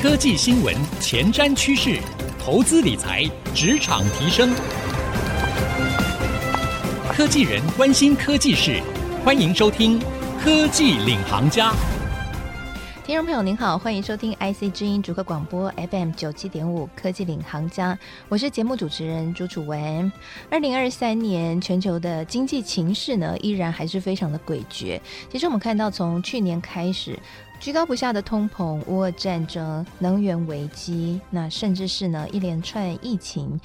科技新闻、前瞻趋势、投资理财、职场提升，科技人关心科技事，欢迎收听《科技领航家》。听众朋友您好，欢迎收听 IC 之音主客广播 FM 九七点五《科技领航家》，我是节目主持人朱楚文。二零二三年全球的经济情势呢，依然还是非常的诡谲。其实我们看到，从去年开始。居高不下的通膨、乌俄战争、能源危机，那甚至是呢一连串疫情。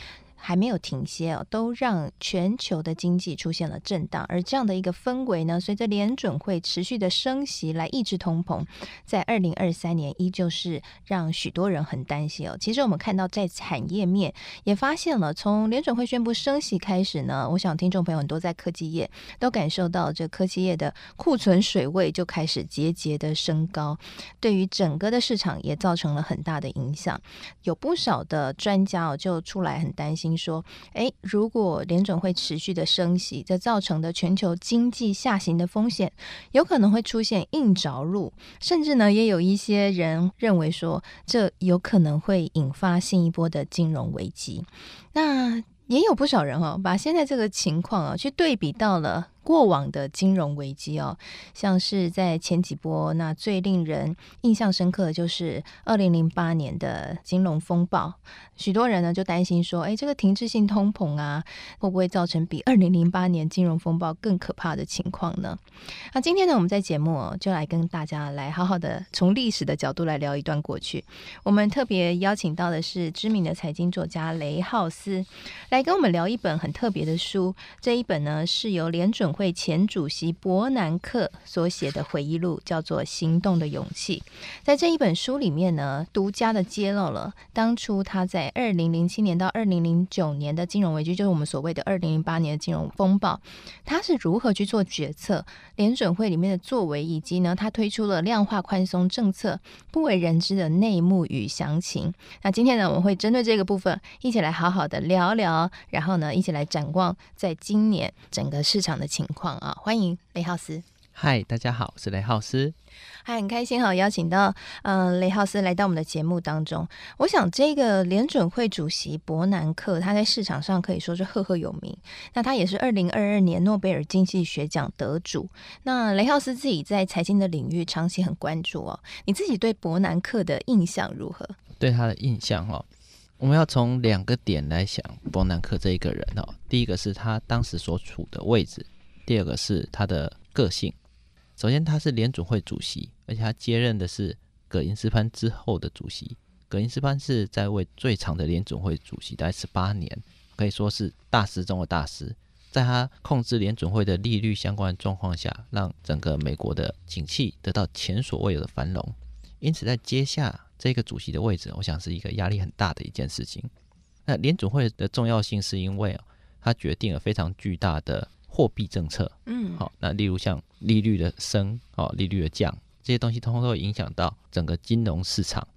还没有停歇哦，都让全球的经济出现了震荡。而这样的一个氛围呢，随着联准会持续的升息来抑制通膨，在二零二三年依旧是让许多人很担心哦。其实我们看到在产业面也发现了，从联准会宣布升息开始呢，我想听众朋友很多在科技业都感受到这科技业的库存水位就开始节节的升高，对于整个的市场也造成了很大的影响。有不少的专家哦就出来很担心。说，诶，如果联准会持续的升息，这造成的全球经济下行的风险，有可能会出现硬着陆，甚至呢，也有一些人认为说，这有可能会引发新一波的金融危机。那也有不少人哦，把现在这个情况啊，去对比到了。过往的金融危机哦，像是在前几波，那最令人印象深刻的就是二零零八年的金融风暴。许多人呢就担心说，哎，这个停滞性通膨啊，会不会造成比二零零八年金融风暴更可怕的情况呢？那今天呢，我们在节目哦，就来跟大家来好好的从历史的角度来聊一段过去。我们特别邀请到的是知名的财经作家雷浩，来跟我们聊一本很特别的书。这一本呢是由联准会前主席伯南克所写的回忆录叫做《行动的勇气》。在这一本书里面呢，独家的揭露了当初他在二零零七年到二零零九年的金融危机，就是我们所谓的二零零八年的金融风暴，他是如何去做决策，联准会里面的作为，以及呢，他推出了量化宽松政策不为人知的内幕与详情。那今天呢，我们会针对这个部分一起来好好的聊聊，然后呢，一起来展望在今年整个市场的情况啊！欢迎雷浩斯。嗨，大家好，我是雷浩斯。还很开心哈，邀请到嗯雷浩斯来到我们的节目当中。我想这个联准会主席伯南克，他在市场上可以说是赫赫有名。那他也是二零二二年诺贝尔经济学奖得主。那雷浩斯自己在财经的领域长期很关注哦。你自己对伯南克的印象如何？对他的印象哦，我们要从两个点来想伯南克这一个人哦。第一个是他当时所处的位置。第二个是他的个性。首先，他是联准会主席，而且他接任的是葛林斯潘之后的主席。葛林斯潘是在位最长的联准会主席，大概十八年，可以说是大师中的大师。在他控制联准会的利率相关状况下，让整个美国的景气得到前所未有的繁荣。因此，在接下这个主席的位置，我想是一个压力很大的一件事情。那联准会的重要性是因为啊，它决定了非常巨大的。货币政策，嗯，好，那例如像利率的升，哦，利率的降，这些东西通通都会影响到整个金融市场。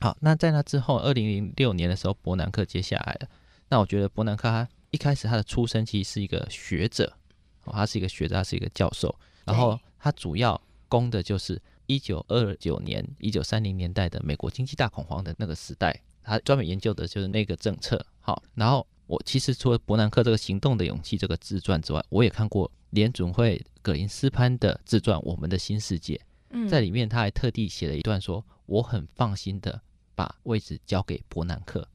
好，那在那之后，二零零六年的时候，伯南克接下来了。那我觉得伯南克他一开始他的出身其实是一个学者，哦，他是一个学者，他是一个教授。然后他主要攻的就是一九二九年、一九三零年代的美国经济大恐慌的那个时代，他专门研究的就是那个政策。好，然后。我其实除了伯南克这个行动的勇气这个自传之外，我也看过联准会葛林斯潘的自传《我们的新世界》。嗯，在里面他还特地写了一段说：“我很放心的把位置交给伯南克。”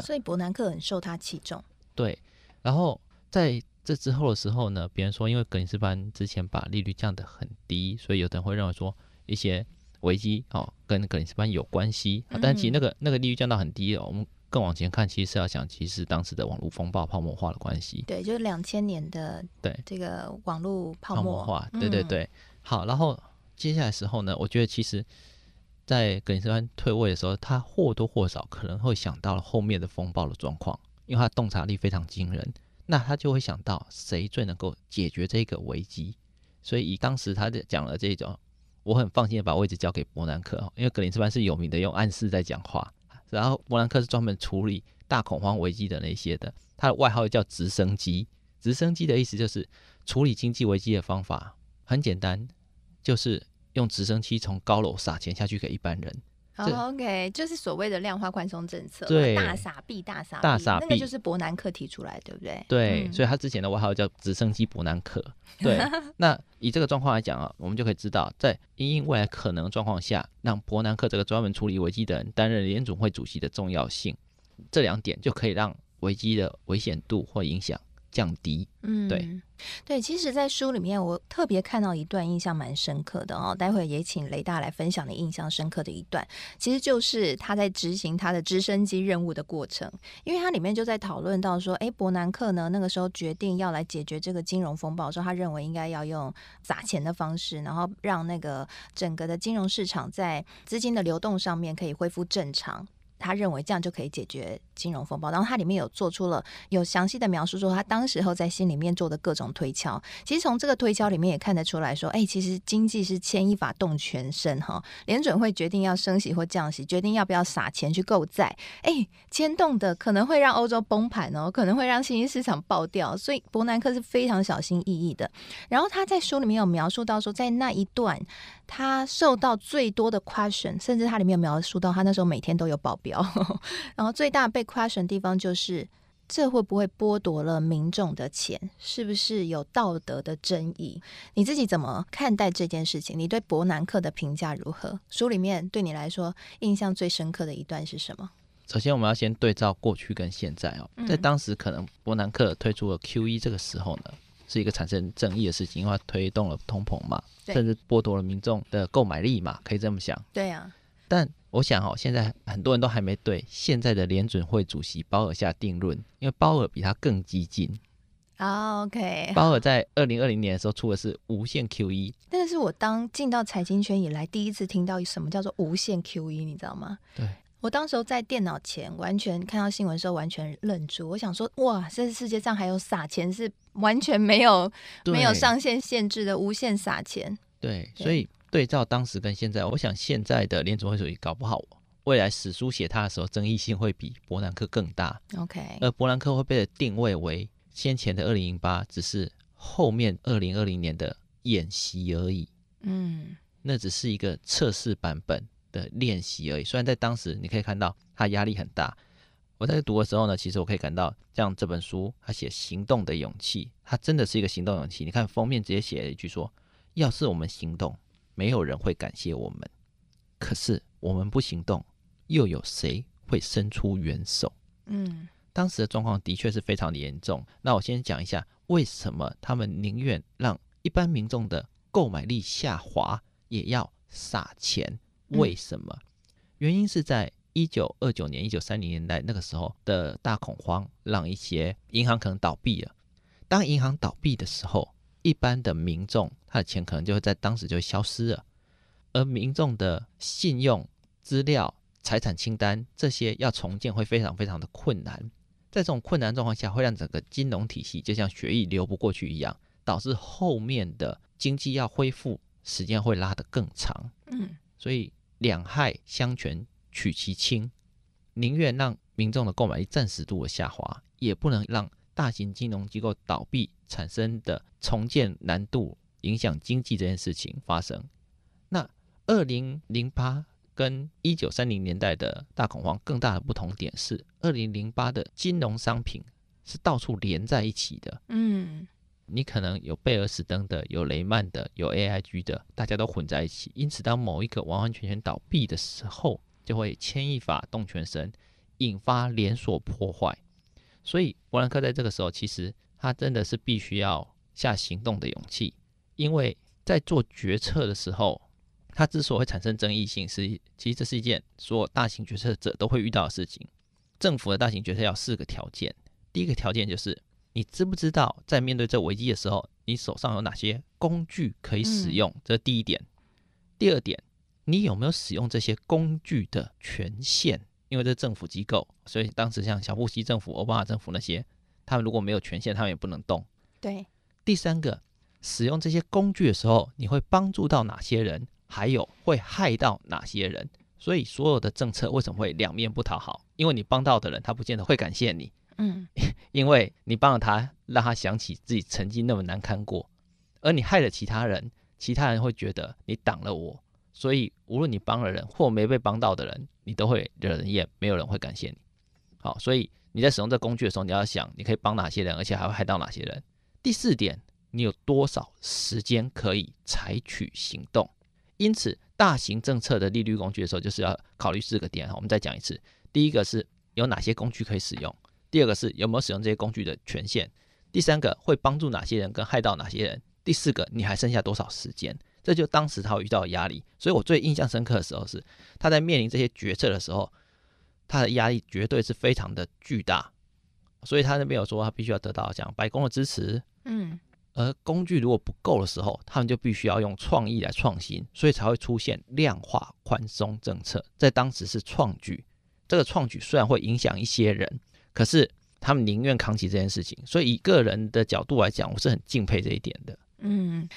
所以伯南克很受他器重。对，然后在这之后的时候呢，别人说因为格林斯潘之前把利率降得很低，所以有的人会认为说一些危机哦跟格林斯潘有关系。但其实那个那个利率降到很低哦，我们。更往前看，其实是要想，其实当时的网络风暴泡沫化的关系。对，就是两千年的对这个网络泡沫，化。对对对，好。然后接下来时候呢，我觉得其实，在格林斯潘退位的时候，他或多或少可能会想到了后面的风暴的状况，因为他洞察力非常惊人。那他就会想到谁最能够解决这个危机。所以以当时他讲了这种，我很放心的把位置交给伯南克，因为格林斯潘是有名的用暗示在讲话。然后伯南克是专门处理大恐慌危机的那些的，他的外号叫直升机。直升机的意思就是处理经济危机的方法很简单，就是用直升机从高楼撒钱下去给一般人。Oh, OK，就是所谓的量化宽松政策，对，大傻币，大傻币，大傻币，那个就是伯南克提出来，对不对？对，嗯、所以他之前的外号叫“直升机伯南克 ”。对，那以这个状况来讲啊，我们就可以知道，在因应未来可能状况下，让伯南克这个专门处理危机的人担任联总会主席的重要性，这两点就可以让危机的危险度或影响。降低，嗯，对，对，其实，在书里面，我特别看到一段印象蛮深刻的哦。待会也请雷大来分享你印象深刻的一段，其实就是他在执行他的直升机任务的过程。因为他里面就在讨论到说，哎，伯南克呢，那个时候决定要来解决这个金融风暴，说他认为应该要用砸钱的方式，然后让那个整个的金融市场在资金的流动上面可以恢复正常。他认为这样就可以解决金融风暴，然后他里面有做出了有详细的描述，说他当时候在心里面做的各种推敲。其实从这个推敲里面也看得出来说，哎，其实经济是牵一发动全身哈。联准会决定要升息或降息，决定要不要撒钱去购债，哎，牵动的可能会让欧洲崩盘哦，可能会让新兴市场爆掉，所以伯南克是非常小心翼翼的。然后他在书里面有描述到说，在那一段他受到最多的 question，甚至他里面有描述到他那时候每天都有保镖。然后最大被 question 的地方就是，这会不会剥夺了民众的钱？是不是有道德的争议？你自己怎么看待这件事情？你对伯南克的评价如何？书里面对你来说印象最深刻的一段是什么？首先，我们要先对照过去跟现在哦，在当时可能伯南克推出了 QE 这个时候呢，是一个产生争议的事情，因为它推动了通膨嘛，甚至剥夺了民众的购买力嘛，可以这么想。对呀、啊，但。我想哦，现在很多人都还没对现在的联准会主席鲍尔下定论，因为鲍尔比他更激进。啊，OK。鲍尔在二零二零年的时候出的是无限 QE，但是我当进到财经圈以来第一次听到什么叫做无限 QE，你知道吗？对。我当时候在电脑前完全看到新闻的时候完全愣住，我想说哇，这世界上还有撒钱是完全没有 没有上限限制的无限撒钱。对，所以。对照当时跟现在，我想现在的联准会主席搞不好，未来史书写他的时候，争议性会比伯南克更大。OK，而伯南克会被定位为先前的二零零八，只是后面二零二零年的演习而已。嗯，那只是一个测试版本的练习而已。虽然在当时你可以看到他压力很大，我在读的时候呢，其实我可以感到，像这本书他写行动的勇气，他真的是一个行动勇气。你看封面直接写了一句说：“要是我们行动。”没有人会感谢我们，可是我们不行动，又有谁会伸出援手？嗯，当时的状况的确是非常的严重。那我先讲一下，为什么他们宁愿让一般民众的购买力下滑，也要撒钱？为什么？嗯、原因是在一九二九年、一九三零年代那个时候的大恐慌，让一些银行可能倒闭了。当银行倒闭的时候，一般的民众，他的钱可能就会在当时就会消失了，而民众的信用资料、财产清单这些要重建会非常非常的困难。在这种困难状况下，会让整个金融体系就像血液流不过去一样，导致后面的经济要恢复时间会拉得更长。嗯，所以两害相权取其轻，宁愿让民众的购买力暂时度的下滑，也不能让。大型金融机构倒闭产生的重建难度影响经济这件事情发生，那二零零八跟一九三零年代的大恐慌更大的不同点是，二零零八的金融商品是到处连在一起的，嗯，你可能有贝尔史登的，有雷曼的，有 AIG 的，大家都混在一起，因此当某一个完完全全倒闭的时候，就会牵一发动全身，引发连锁破坏。所以伯南克在这个时候，其实他真的是必须要下行动的勇气，因为在做决策的时候，他之所以会产生争议性，是其实这是一件所有大型决策者都会遇到的事情。政府的大型决策要四个条件，第一个条件就是你知不知道在面对这危机的时候，你手上有哪些工具可以使用，这是第一点。第二点，你有没有使用这些工具的权限？因为这是政府机构，所以当时像小布希政府、奥巴马政府那些，他们如果没有权限，他们也不能动。对。第三个，使用这些工具的时候，你会帮助到哪些人，还有会害到哪些人？所以所有的政策为什么会两面不讨好？因为你帮到的人，他不见得会感谢你。嗯。因为你帮了他，让他想起自己曾经那么难堪过，而你害了其他人，其他人会觉得你挡了我，所以无论你帮了人或没被帮到的人，你都会惹人厌，没有人会感谢你。好，所以你在使用这工具的时候，你要想你可以帮哪些人，而且还会害到哪些人。第四点，你有多少时间可以采取行动？因此，大型政策的利率工具的时候，就是要考虑四个点。我们再讲一次：第一个是有哪些工具可以使用；第二个是有没有使用这些工具的权限；第三个会帮助哪些人跟害到哪些人；第四个你还剩下多少时间？这就当时他会遇到的压力。所以我最印象深刻的时候是他在面临这些决策的时候，他的压力绝对是非常的巨大。所以他那边有说，他必须要得到像白宫的支持。嗯。而工具如果不够的时候，他们就必须要用创意来创新，所以才会出现量化宽松政策。在当时是创举，这个创举虽然会影响一些人，可是他们宁愿扛起这件事情。所以以个人的角度来讲，我是很敬佩这一点的。嗯。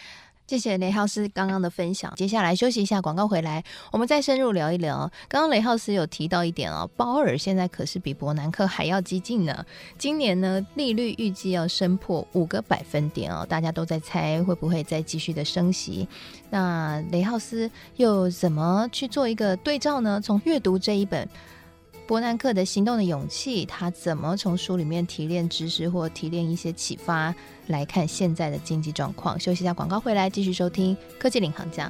谢谢雷浩斯刚刚的分享。接下来休息一下，广告回来，我们再深入聊一聊。刚刚雷浩斯有提到一点哦，鲍尔现在可是比伯南克还要激进呢。今年呢，利率预计要升破五个百分点哦，大家都在猜会不会再继续的升息。那雷浩斯又怎么去做一个对照呢？从阅读这一本。伯南克的行动的勇气，他怎么从书里面提炼知识或提炼一些启发来看现在的经济状况？休息一下，广告回来继续收听《科技领航家》。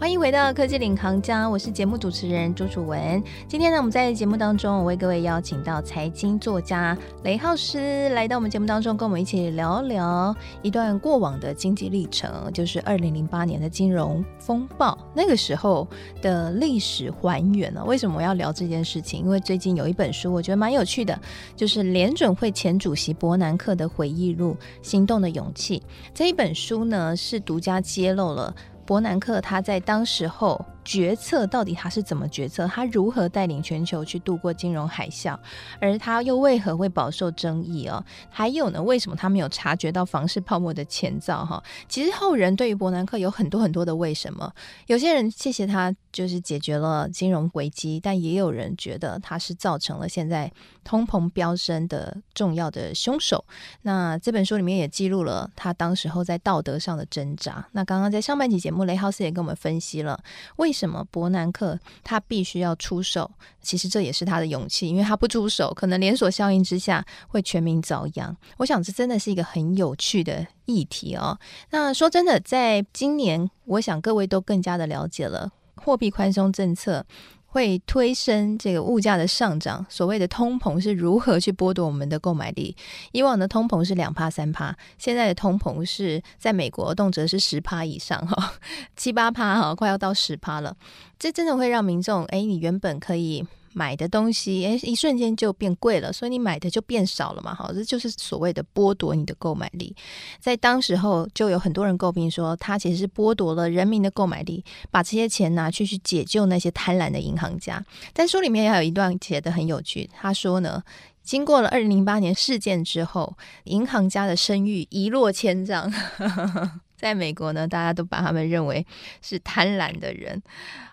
欢迎回到科技领航家，我是节目主持人朱楚文。今天呢，我们在节目当中，我为各位邀请到财经作家雷浩斯来到我们节目当中，跟我们一起聊聊一段过往的经济历程，就是二零零八年的金融风暴那个时候的历史还原呢。为什么我要聊这件事情？因为最近有一本书，我觉得蛮有趣的，就是联准会前主席伯南克的回忆录《行动的勇气》这一本书呢，是独家揭露了。伯南克他在当时候决策到底他是怎么决策？他如何带领全球去度过金融海啸？而他又为何会饱受争议哦？还有呢？为什么他没有察觉到房市泡沫的前兆？哈，其实后人对于伯南克有很多很多的为什么。有些人谢谢他，就是解决了金融危机，但也有人觉得他是造成了现在通膨飙升的重要的凶手。那这本书里面也记录了他当时候在道德上的挣扎。那刚刚在上半集节目，雷浩斯也跟我们分析了为为什么伯南克他必须要出手，其实这也是他的勇气，因为他不出手，可能连锁效应之下会全民遭殃。我想这真的是一个很有趣的议题哦。那说真的，在今年，我想各位都更加的了解了货币宽松政策。会推升这个物价的上涨，所谓的通膨是如何去剥夺我们的购买力？以往的通膨是两趴三趴，现在的通膨是在美国动辄是十趴以上哈，七八趴哈，快要到十趴了。这真的会让民众哎，你原本可以。买的东西，诶，一瞬间就变贵了，所以你买的就变少了嘛，好，这就是所谓的剥夺你的购买力。在当时候，就有很多人诟病说，他其实是剥夺了人民的购买力，把这些钱拿去去解救那些贪婪的银行家。但书里面也有一段写得很有趣，他说呢，经过了二零零八年事件之后，银行家的声誉一落千丈。在美国呢，大家都把他们认为是贪婪的人，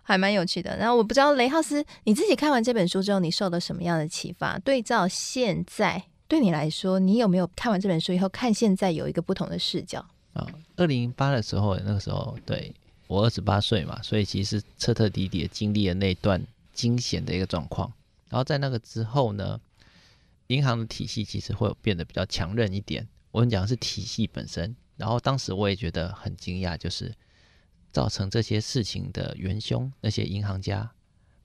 还蛮有趣的。然后我不知道雷浩斯，你自己看完这本书之后，你受了什么样的启发？对照现在，对你来说，你有没有看完这本书以后，看现在有一个不同的视角？啊，二零零八的时候，那个时候对我二十八岁嘛，所以其实彻彻底底的经历了那段惊险的一个状况。然后在那个之后呢，银行的体系其实会变得比较强韧一点。我们讲的是体系本身。然后当时我也觉得很惊讶，就是造成这些事情的元凶，那些银行家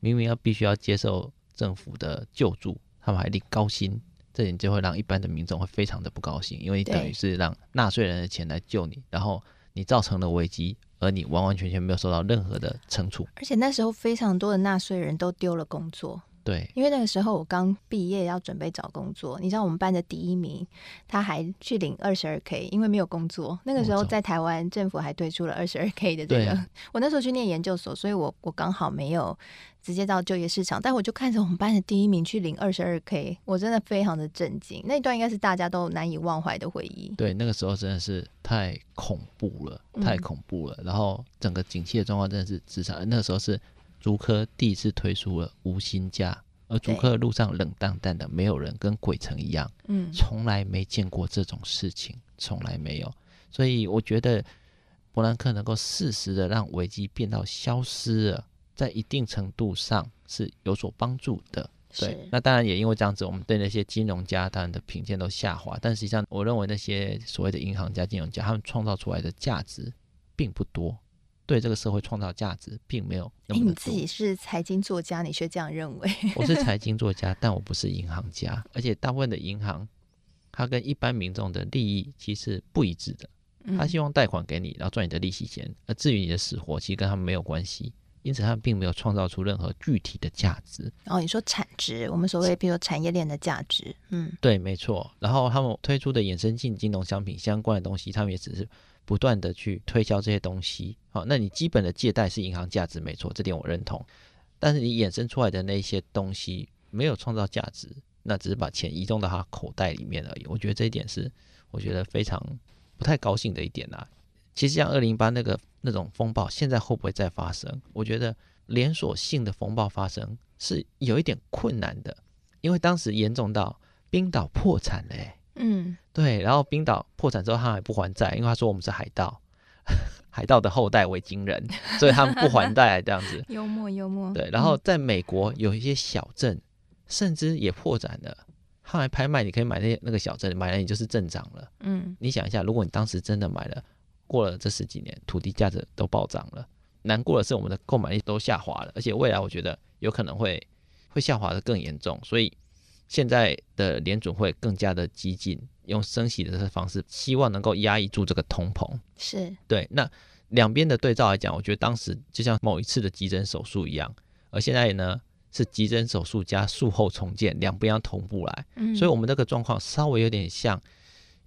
明明要必须要接受政府的救助，他们还领高薪，这点就会让一般的民众会非常的不高兴，因为你等于是让纳税人的钱来救你，然后你造成了危机，而你完完全全没有受到任何的惩处。而且那时候非常多的纳税人都丢了工作。对，因为那个时候我刚毕业要准备找工作，你知道我们班的第一名他还去领二十二 k，因为没有工作。那个时候在台湾政府还推出了二十二 k 的这个，啊、我那时候去念研究所，所以我我刚好没有直接到就业市场，但我就看着我们班的第一名去领二十二 k，我真的非常的震惊。那一段应该是大家都难以忘怀的回忆。对，那个时候真的是太恐怖了，太恐怖了。嗯、然后整个景气的状况真的是直上，那个时候是。竹科第一次推出了无薪假，而竹科的路上冷淡淡的，没有人，跟鬼城一样，嗯，从来没见过这种事情，从来没有。所以我觉得伯南克能够适时的让危机变到消失了，在一定程度上是有所帮助的。对，那当然也因为这样子，我们对那些金融家当然的评价都下滑。但实际上，我认为那些所谓的银行家、金融家，他们创造出来的价值并不多。对这个社会创造价值并没有那么多。你自己是财经作家，你却这样认为？我是财经作家，但我不是银行家。而且大部分的银行，它跟一般民众的利益其实不一致的。他希望贷款给你，然后赚你的利息钱。而至于你的死活，其实跟他们没有关系。因此，他们并没有创造出任何具体的价值。哦，你说产值，我们所谓比如产业链的价值，嗯，对，没错。然后他们推出的衍生性金融商品相关的东西，他们也只是。不断的去推销这些东西，好，那你基本的借贷是银行价值没错，这点我认同。但是你衍生出来的那些东西没有创造价值，那只是把钱移动到他口袋里面而已。我觉得这一点是我觉得非常不太高兴的一点呐。其实像二零零八那个那种风暴，现在会不会再发生？我觉得连锁性的风暴发生是有一点困难的，因为当时严重到冰岛破产了。嗯，对，然后冰岛破产之后，他还不还债，因为他说我们是海盗，海盗的后代维京人，所以他们不还债这样子。幽默幽默。对，然后在美国有一些小镇，甚至也破产了，他还拍卖，你可以买那那个小镇，买了你就是镇长了。嗯，你想一下，如果你当时真的买了，过了这十几年，土地价值都暴涨了，难过的是我们的购买力都下滑了，而且未来我觉得有可能会会下滑的更严重，所以。现在的联准会更加的激进，用升息的这个方式，希望能够压抑住这个通膨。是对。那两边的对照来讲，我觉得当时就像某一次的急诊手术一样，而现在呢是急诊手术加术后重建，两边要同步来。嗯。所以我们这个状况稍微有点像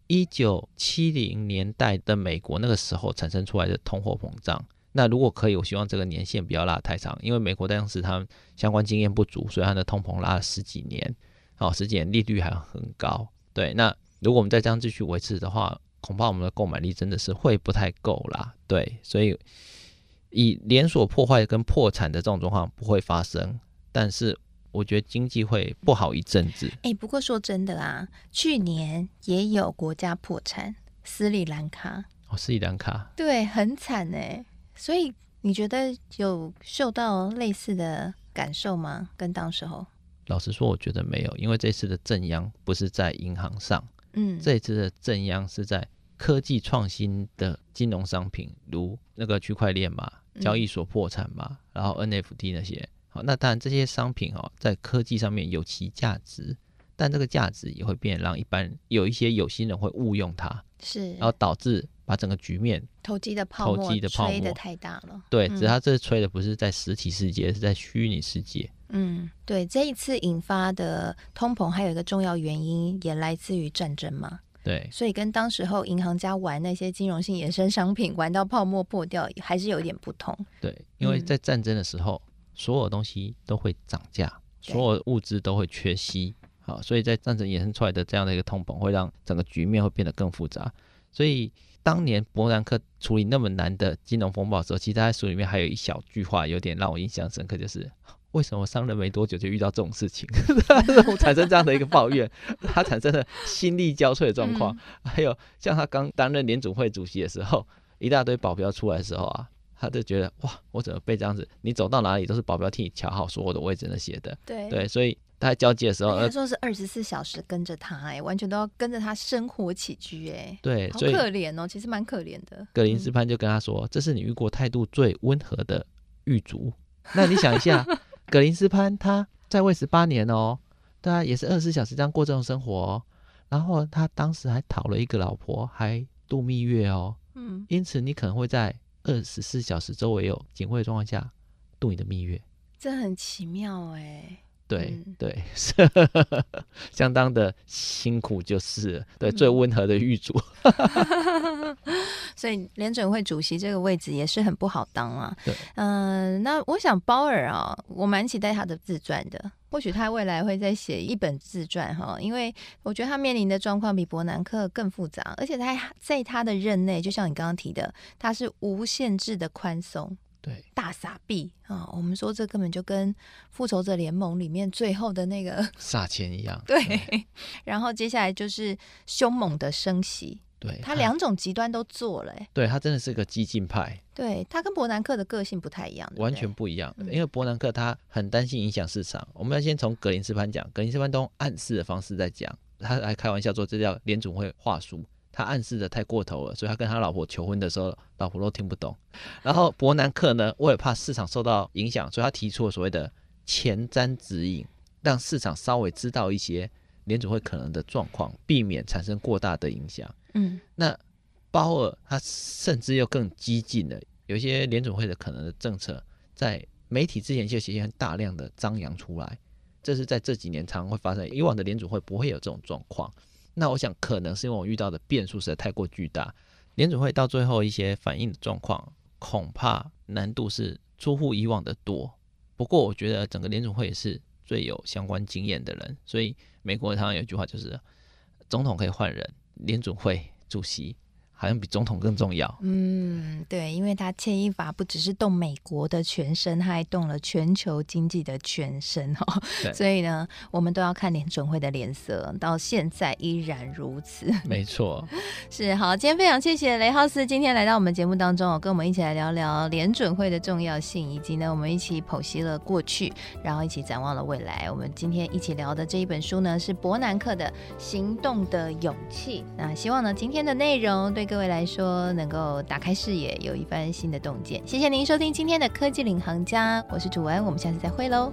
一九七零年代的美国那个时候产生出来的通货膨胀。那如果可以，我希望这个年限不要拉太长，因为美国当时他们相关经验不足，所以它的通膨拉了十几年。好，十几年利率还很高，对。那如果我们再这样继续维持的话，恐怕我们的购买力真的是会不太够啦，对。所以以连锁破坏跟破产的这种状况不会发生，但是我觉得经济会不好一阵子。哎、欸，不过说真的啊，去年也有国家破产，斯里兰卡。哦，斯里兰卡。对，很惨哎。所以你觉得有受到类似的感受吗？跟当时候？老实说，我觉得没有，因为这次的正央不是在银行上，嗯，这次的正央是在科技创新的金融商品，如那个区块链嘛，交易所破产嘛，嗯、然后 NFT 那些，好，那当然这些商品哦，在科技上面有其价值，但这个价值也会变让一般有一些有心人会误用它，是，然后导致把整个局面投机的泡沫，投机的泡沫吹得太大了，对，只是它这吹的不是在实体世界，是在虚拟世界。嗯，对，这一次引发的通膨还有一个重要原因，也来自于战争嘛。对，所以跟当时候银行家玩那些金融性衍生商品，玩到泡沫破掉，还是有一点不同。对，因为在战争的时候，嗯、所有东西都会涨价，所有物资都会缺稀。好，所以在战争衍生出来的这样的一个通膨，会让整个局面会变得更复杂。所以当年伯南克处理那么难的金融风暴的时候，其实他在书里面还有一小句话，有点让我印象深刻，就是。为什么商人没多久就遇到这种事情？他产生这样的一个抱怨，他产生了心力交瘁的状况。还有像他刚担任联总会主席的时候，一大堆保镖出来的时候啊，他就觉得哇，我怎么被这样子？你走到哪里都是保镖替你瞧好所有的位置那些的。对对，所以他在交接的时候，他说是二十四小时跟着他，哎，完全都要跟着他生活起居，哎，对，好可怜哦，其实蛮可怜的。格林斯潘就跟他说：“这是你遇过态度最温和的狱卒。”那你想一下。格林斯潘他在位十八年哦，对啊，也是二十四小时这样过这种生活哦。然后他当时还讨了一个老婆，还度蜜月哦。嗯，因此你可能会在二十四小时周围有警卫的状况下度你的蜜月，这很奇妙哎。对、嗯、对，相当的辛苦就是对、嗯、最温和的狱卒，所以联准会主席这个位置也是很不好当啊。对，嗯、呃，那我想鲍尔啊，我蛮期待他的自传的，或许他未来会再写一本自传哈，因为我觉得他面临的状况比伯南克更复杂，而且他在他的任内，就像你刚刚提的，他是无限制的宽松。对，大撒币啊！我们说这根本就跟复仇者联盟里面最后的那个 撒钱一样。对，对，然后接下来就是凶猛的升息。对，他两种极端都做了。对，他真的是个激进派。对，他跟伯南克的个性不太一样，完全不一样。因为伯南克他很担心影响市场。我们要先从格林斯潘讲，格林斯潘都用暗示的方式在讲，他还开玩笑说这叫联总会话术。他暗示的太过头了，所以他跟他老婆求婚的时候，老婆都听不懂。然后伯南克呢，为了怕市场受到影响，所以他提出了所谓的前瞻指引，让市场稍微知道一些联准会可能的状况，避免产生过大的影响。嗯，那鲍尔他甚至又更激进了，有一些联准会的可能的政策，在媒体之前就显现大量的张扬出来，这是在这几年常常会发生，以往的联准会不会有这种状况。那我想，可能是因为我遇到的变数实在太过巨大，联准会到最后一些反应的状况，恐怕难度是出乎以往的多。不过，我觉得整个联准会是最有相关经验的人，所以美国常常有一句话就是，总统可以换人，联准会主席。好像比总统更重要。嗯，对，因为他牵一发不只是动美国的全身，他还动了全球经济的全身 哦。对，所以呢，我们都要看联准会的脸色，到现在依然如此。没错，是好。今天非常谢谢雷浩斯今天来到我们节目当中哦，跟我们一起来聊聊联准会的重要性，以及呢，我们一起剖析了过去，然后一起展望了未来。我们今天一起聊的这一本书呢，是伯南克的《行动的勇气》。那希望呢，今天的内容各位来说，能够打开视野，有一番新的洞见。谢谢您收听今天的科技领航家，我是主文，我们下次再会喽。